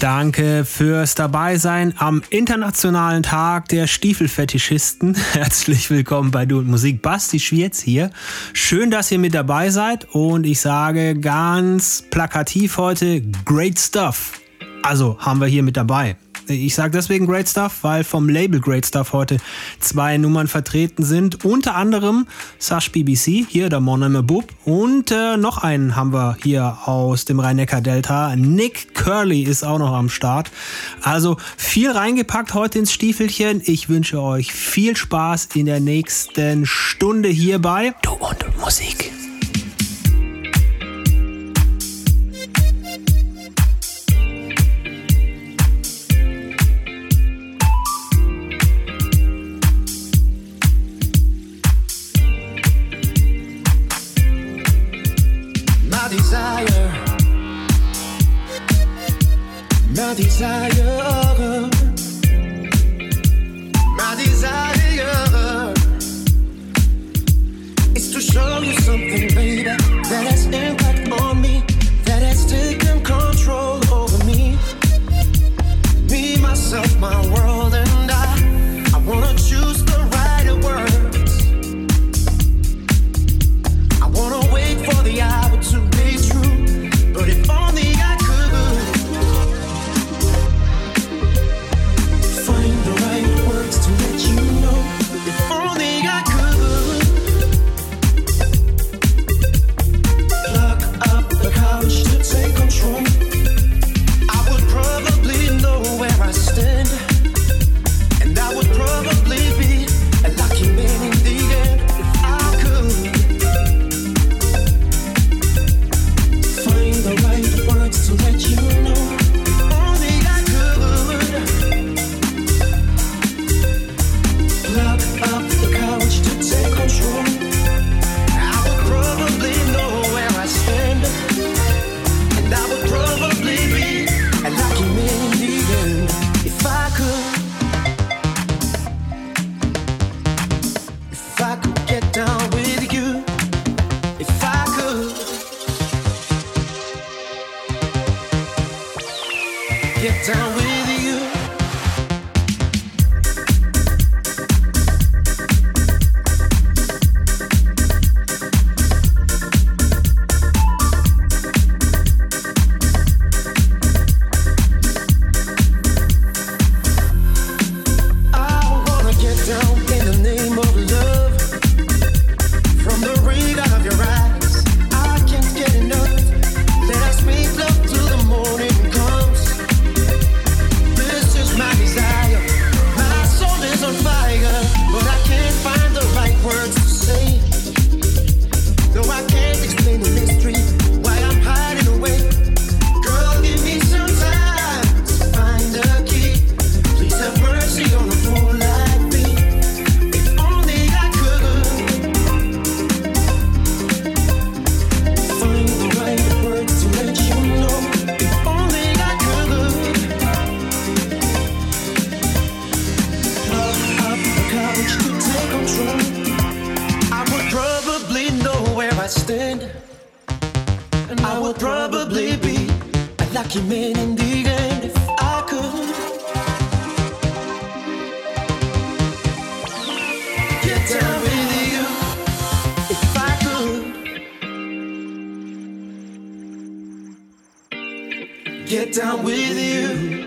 Danke fürs Dabeisein am Internationalen Tag der Stiefelfetischisten. Herzlich willkommen bei Du und Musik. Basti Schwierz hier. Schön, dass ihr mit dabei seid und ich sage ganz plakativ heute Great Stuff. Also haben wir hier mit dabei ich sage deswegen Great Stuff, weil vom Label Great Stuff heute zwei Nummern vertreten sind. Unter anderem Sash BBC, hier der Mon Bub. Und äh, noch einen haben wir hier aus dem Rhein-Neckar-Delta. Nick Curly ist auch noch am Start. Also viel reingepackt heute ins Stiefelchen. Ich wünsche euch viel Spaß in der nächsten Stunde hierbei. Du und Musik. Desire. get down with you.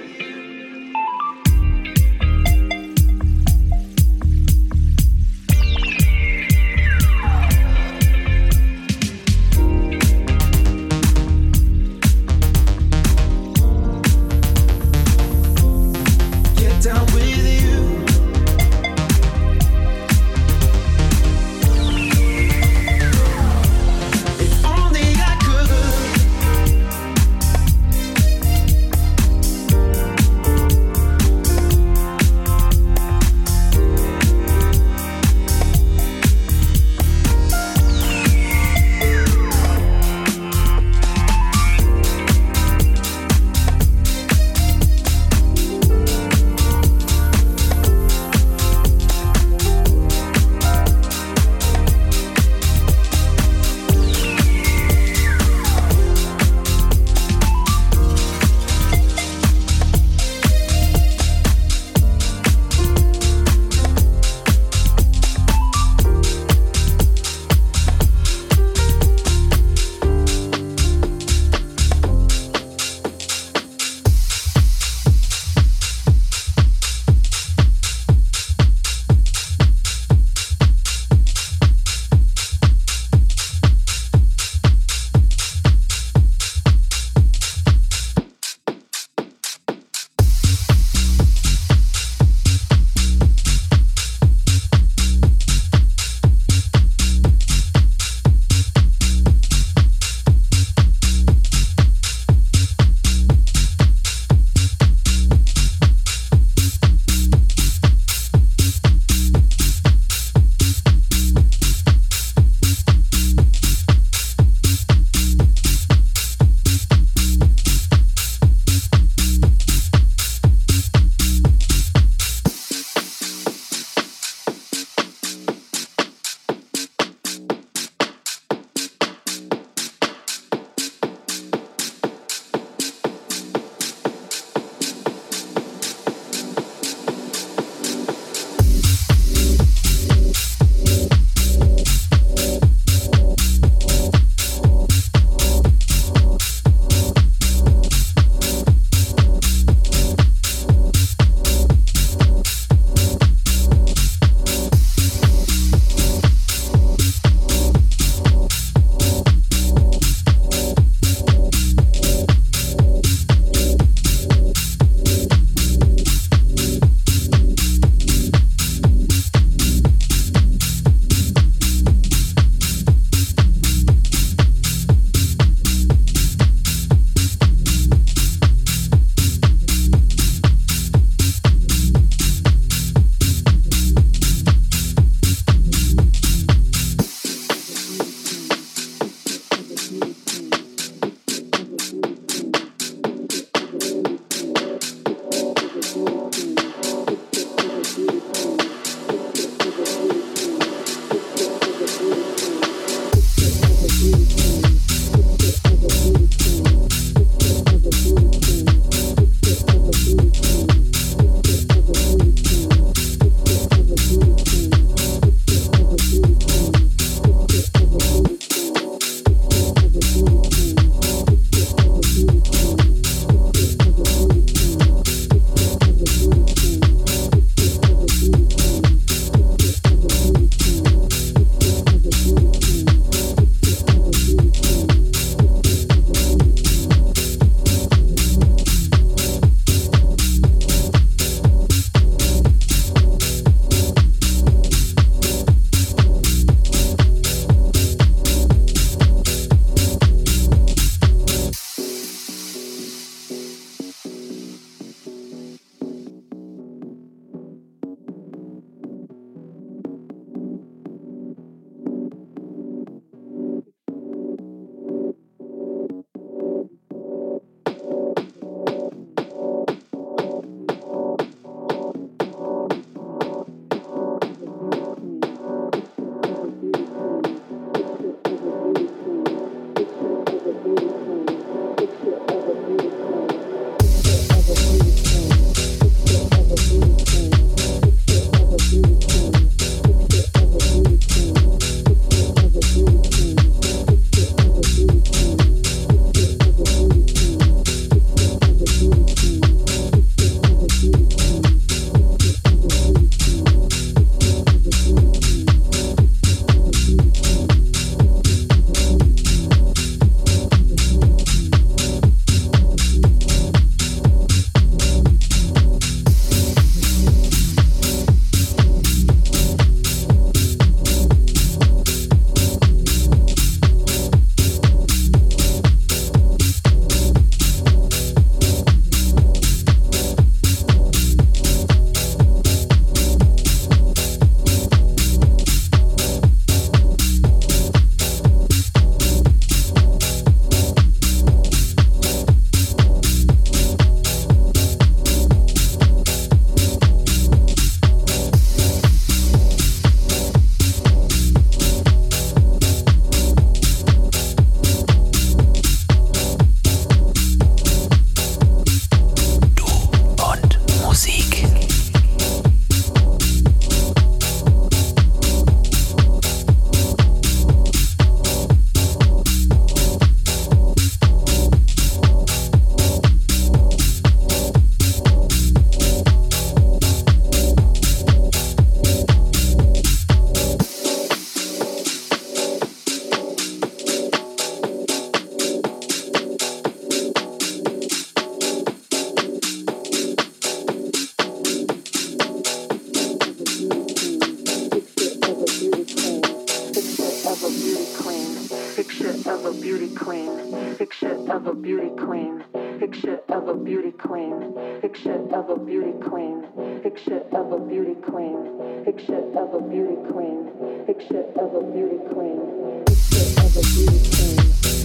Of a beauty queen. Picture of a beauty queen. Picture of a beauty queen. Picture of a beauty queen.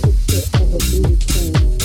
Picture of a beauty queen.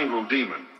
jungle demon.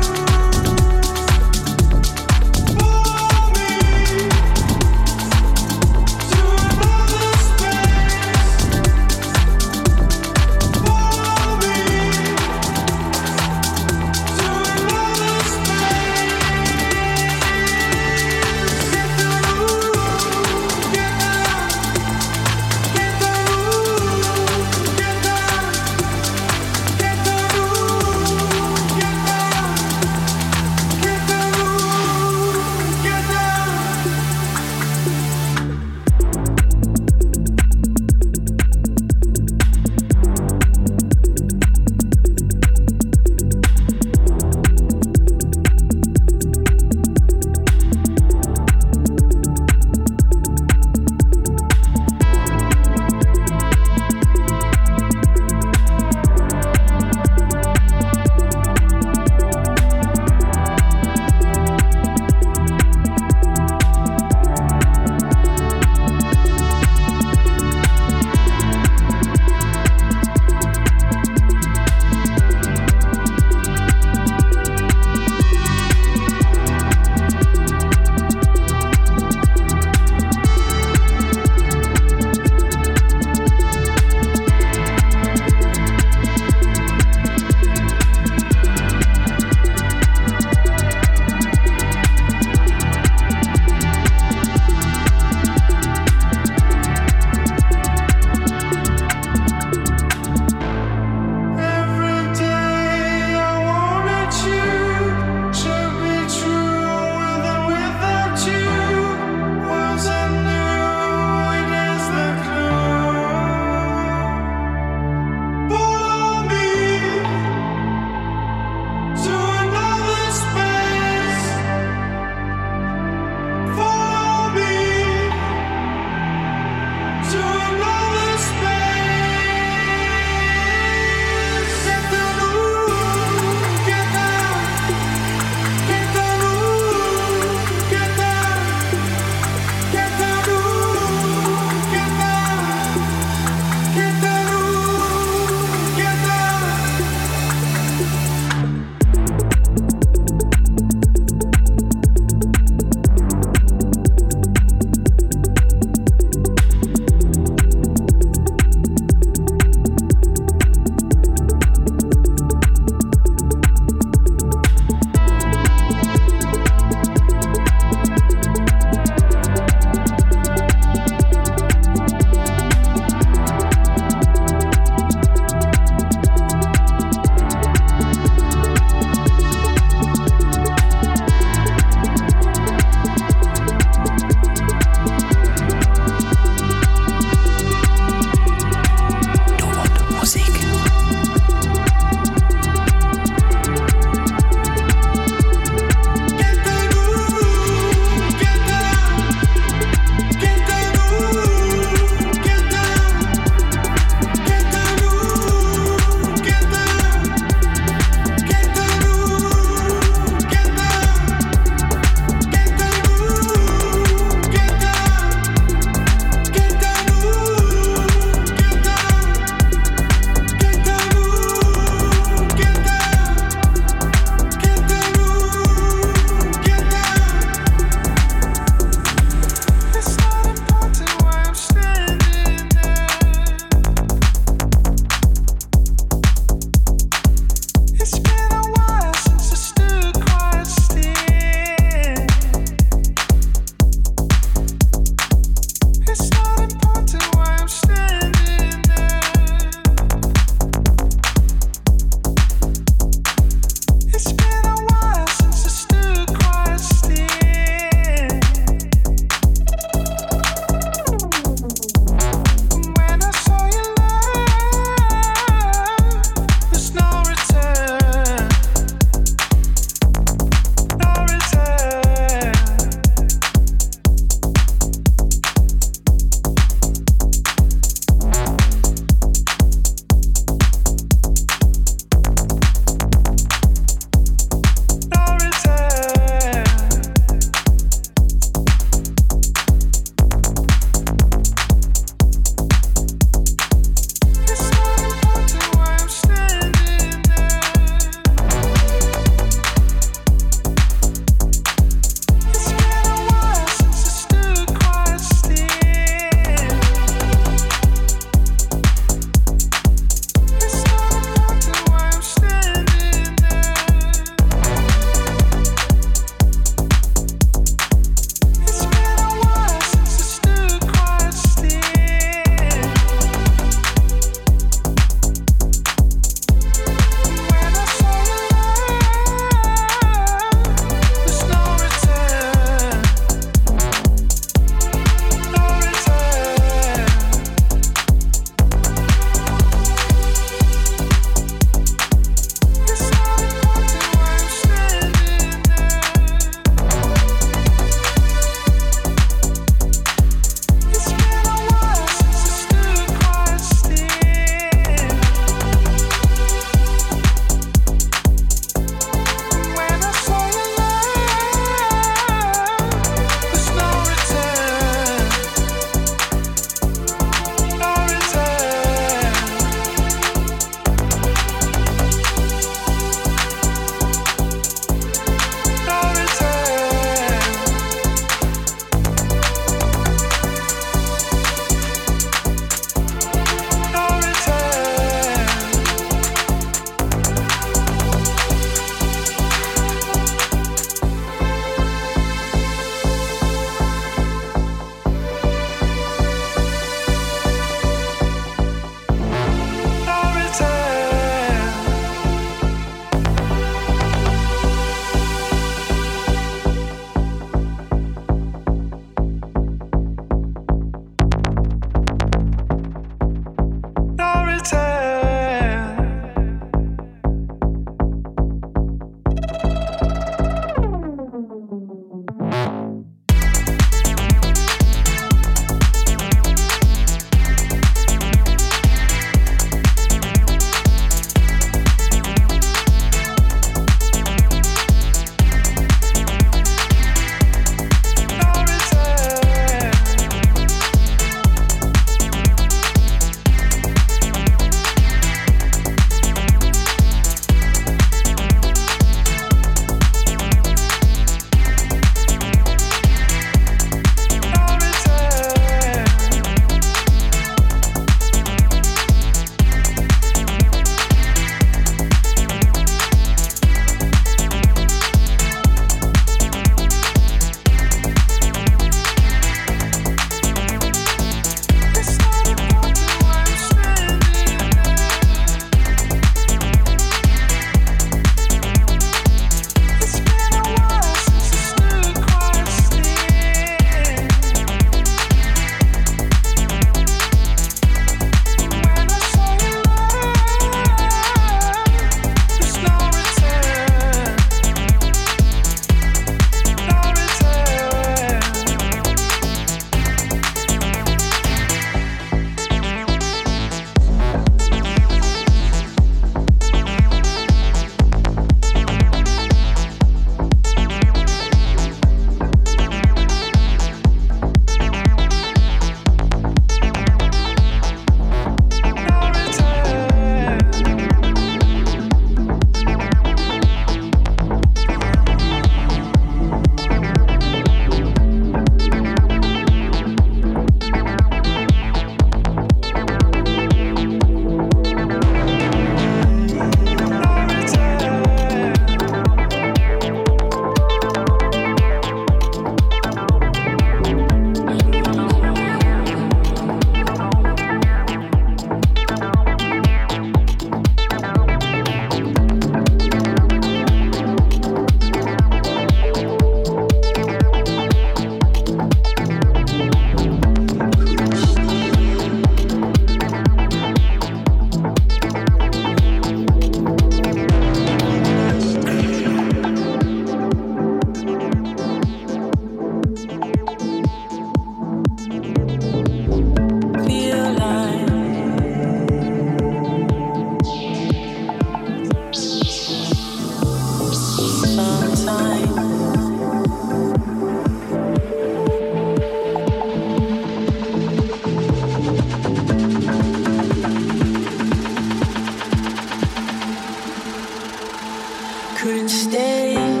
couldn't stay.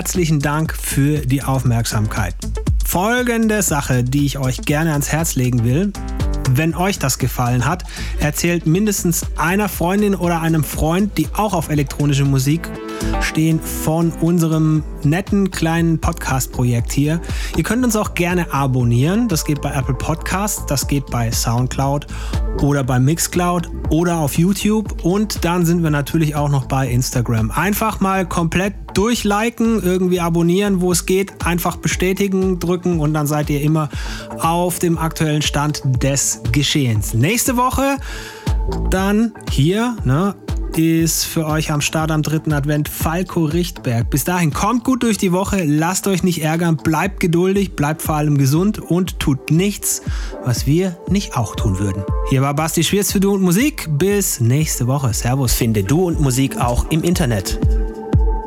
Herzlichen Dank für die Aufmerksamkeit. Folgende Sache, die ich euch gerne ans Herz legen will. Wenn euch das gefallen hat, erzählt mindestens einer Freundin oder einem Freund, die auch auf elektronische Musik stehen, von unserem netten kleinen Podcast-Projekt hier. Ihr könnt uns auch gerne abonnieren. Das geht bei Apple Podcasts, das geht bei SoundCloud oder bei Mixcloud oder auf YouTube. Und dann sind wir natürlich auch noch bei Instagram. Einfach mal komplett durchliken, irgendwie abonnieren, wo es geht, einfach bestätigen drücken und dann seid ihr immer auf dem aktuellen Stand des Geschehens. Nächste Woche dann hier, ne, ist für euch am Start am dritten Advent Falco Richtberg. Bis dahin kommt gut durch die Woche, lasst euch nicht ärgern, bleibt geduldig, bleibt vor allem gesund und tut nichts, was wir nicht auch tun würden. Hier war Basti Schwierz für Du und Musik. Bis nächste Woche. Servus. Finde Du und Musik auch im Internet.